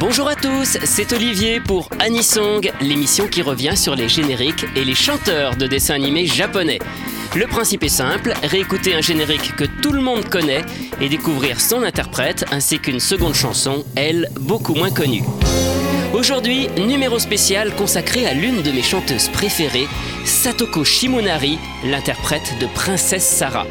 Bonjour à tous, c'est Olivier pour Anisong, l'émission qui revient sur les génériques et les chanteurs de dessins animés japonais. Le principe est simple, réécouter un générique que tout le monde connaît et découvrir son interprète ainsi qu'une seconde chanson, elle, beaucoup moins connue. Aujourd'hui, numéro spécial consacré à l'une de mes chanteuses préférées, Satoko Shimonari, l'interprète de Princesse Sarah.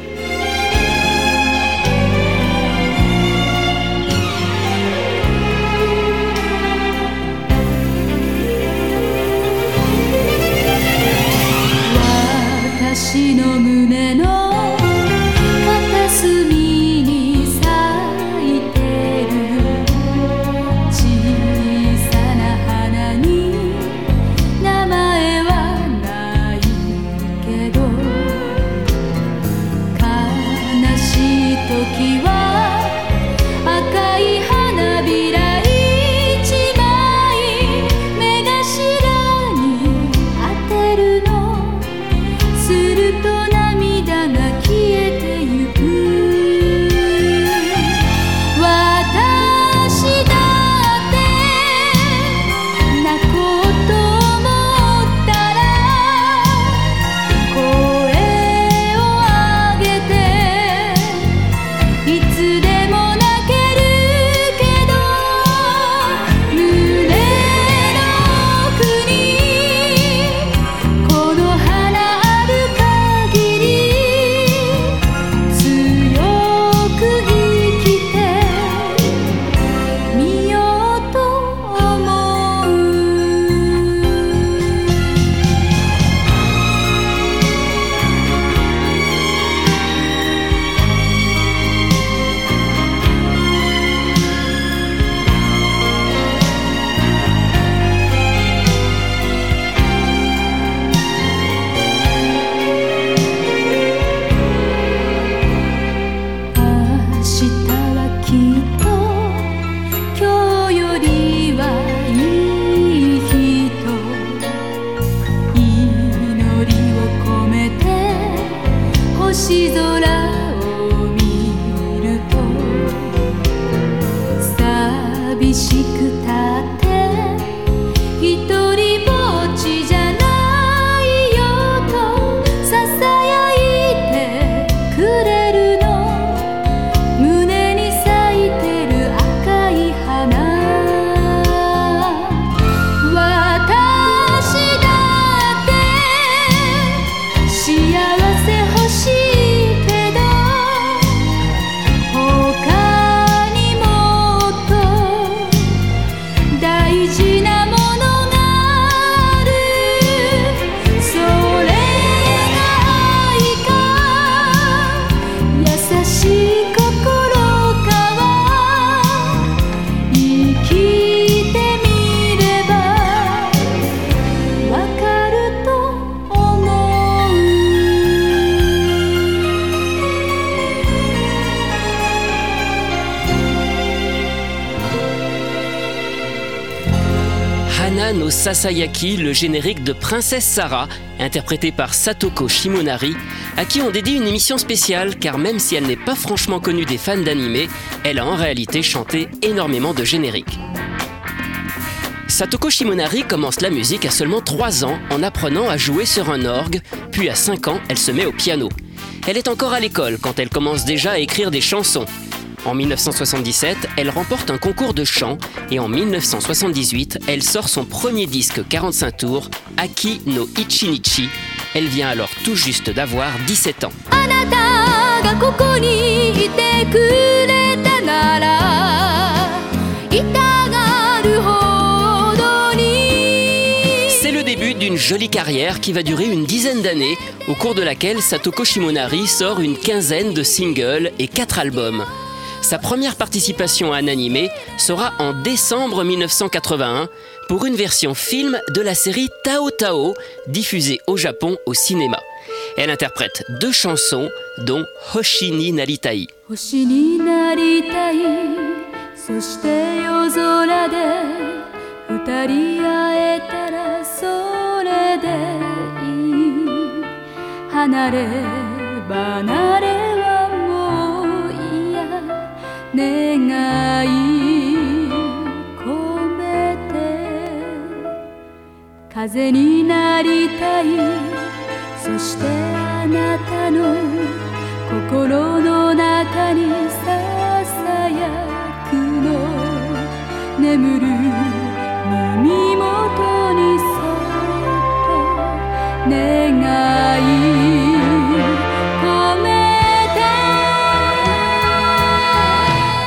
could no Sasayaki, le générique de Princesse Sarah, interprété par Satoko Shimonari, à qui on dédie une émission spéciale car même si elle n'est pas franchement connue des fans d'anime, elle a en réalité chanté énormément de génériques. Satoko Shimonari commence la musique à seulement 3 ans en apprenant à jouer sur un orgue, puis à 5 ans, elle se met au piano. Elle est encore à l'école quand elle commence déjà à écrire des chansons. En 1977, elle remporte un concours de chant et en 1978, elle sort son premier disque 45 tours, Aki no Ichinichi. Elle vient alors tout juste d'avoir 17 ans. C'est le début d'une jolie carrière qui va durer une dizaine d'années, au cours de laquelle Satoko Shimonari sort une quinzaine de singles et 4 albums. Sa première participation à un animé sera en décembre 1981 pour une version film de la série Tao Tao, diffusée au Japon au cinéma. Elle interprète deux chansons, dont Hoshini Naritai. Hoshini naritai, 込めて風になりたいそしてあなたの心の中にささやくの眠る耳元にそっと願い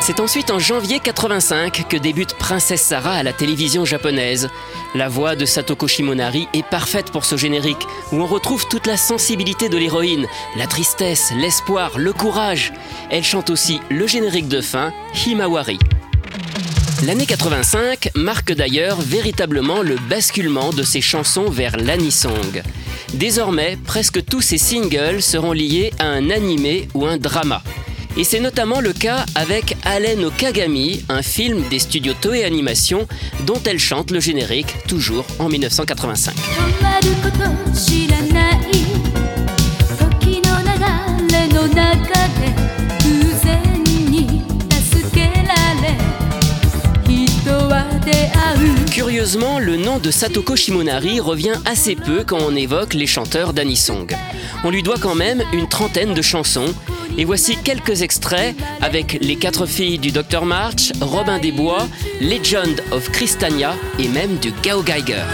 C'est ensuite en janvier 85 que débute Princesse Sarah à la télévision japonaise. La voix de Satoko Shimonari est parfaite pour ce générique, où on retrouve toute la sensibilité de l'héroïne, la tristesse, l'espoir, le courage. Elle chante aussi le générique de fin, Himawari. L'année 85 marque d'ailleurs véritablement le basculement de ses chansons vers l'anisong. Désormais, presque tous ses singles seront liés à un animé ou un drama. Et c'est notamment le cas avec Allen no Kagami, un film des studios Toei Animation dont elle chante le générique toujours en 1985. Curieusement, le nom de Satoko Shimonari revient assez peu quand on évoque les chanteurs d'Anisong. On lui doit quand même une trentaine de chansons et voici quelques extraits avec Les quatre filles du Dr March, Robin des Bois, Legend of Christania et même du Gao Geiger.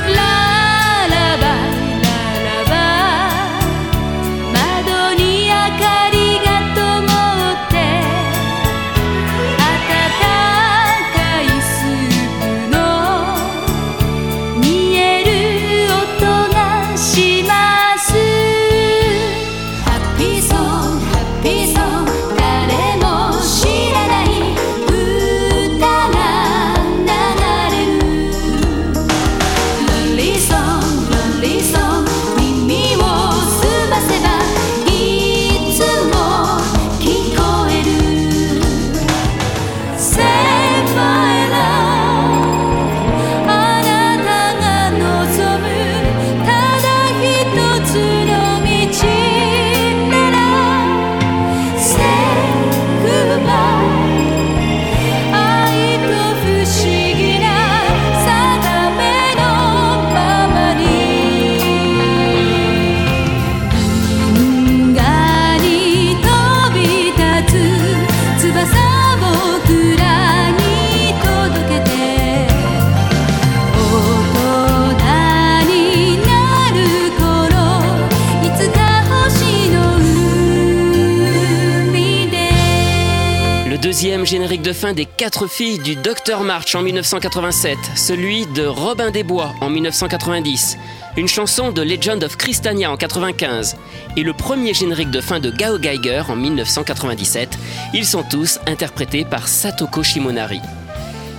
De fin des quatre filles du Dr March en 1987, celui de Robin des Bois en 1990, une chanson de Legend of Christania en 95 et le premier générique de fin de Gao Geiger en 1997, ils sont tous interprétés par Satoko Shimonari.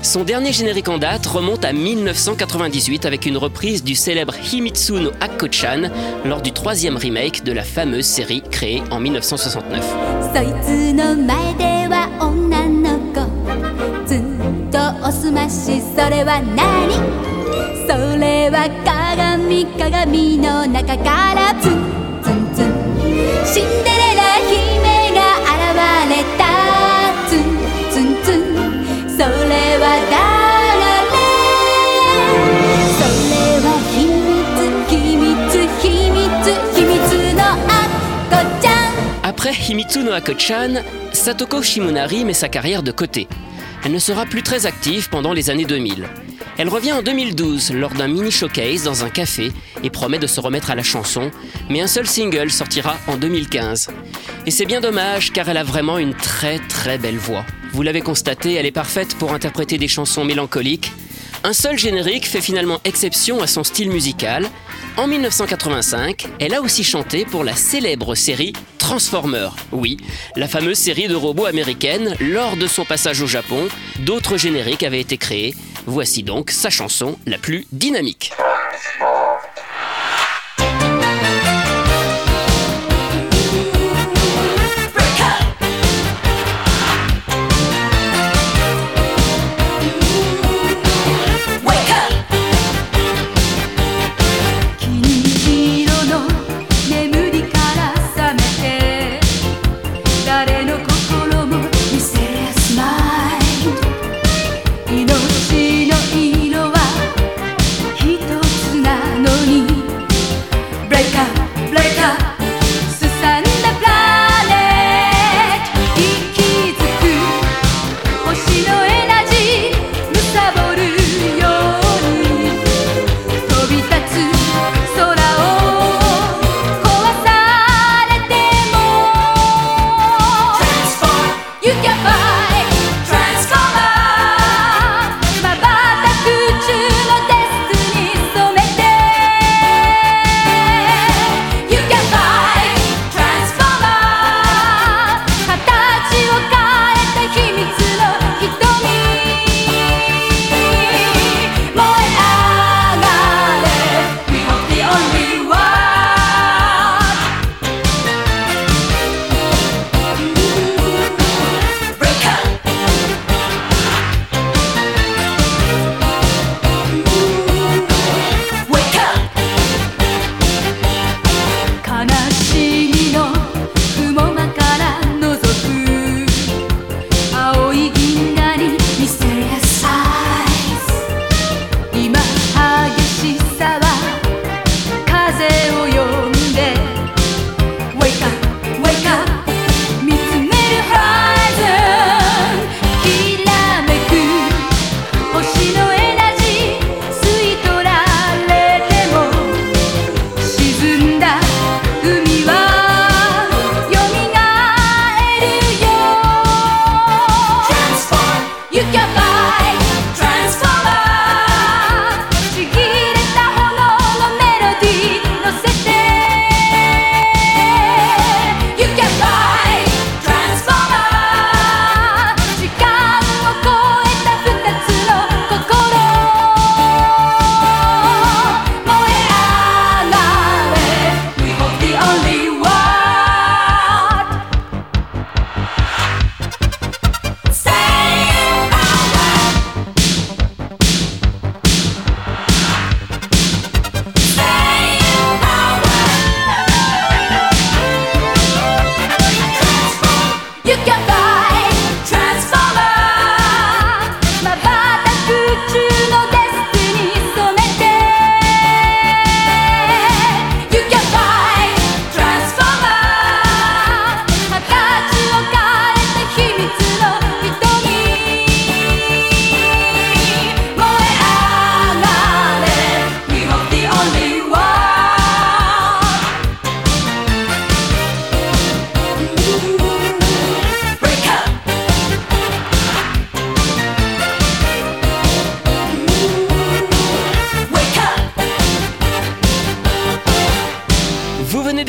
Son dernier générique en date remonte à 1998 avec une reprise du célèbre Himitsu no Akko-chan lors du troisième remake de la fameuse série créée en 1969. ましそれは何？それは鏡鏡の中からツンツンツン。シンデレラ姫が現れた。ツンツンツン。それは誰？それは秘密秘密秘密秘密のあっこちゃん。Après Himitsu no Ako-chan, Satoko Shimonari met sa carrière de côté. Elle ne sera plus très active pendant les années 2000. Elle revient en 2012 lors d'un mini showcase dans un café et promet de se remettre à la chanson, mais un seul single sortira en 2015. Et c'est bien dommage car elle a vraiment une très très belle voix. Vous l'avez constaté, elle est parfaite pour interpréter des chansons mélancoliques. Un seul générique fait finalement exception à son style musical. En 1985, elle a aussi chanté pour la célèbre série Transformers. Oui, la fameuse série de robots américaine. Lors de son passage au Japon, d'autres génériques avaient été créés. Voici donc sa chanson la plus dynamique.「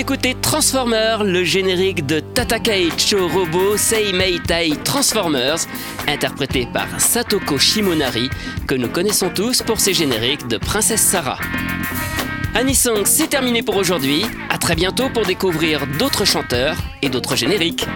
d'écouter Transformers, le générique de Tatakaicho Robo Seimei Tai Transformers, interprété par Satoko Shimonari, que nous connaissons tous pour ses génériques de Princesse Sarah. Anisong, c'est terminé pour aujourd'hui. À très bientôt pour découvrir d'autres chanteurs et d'autres génériques.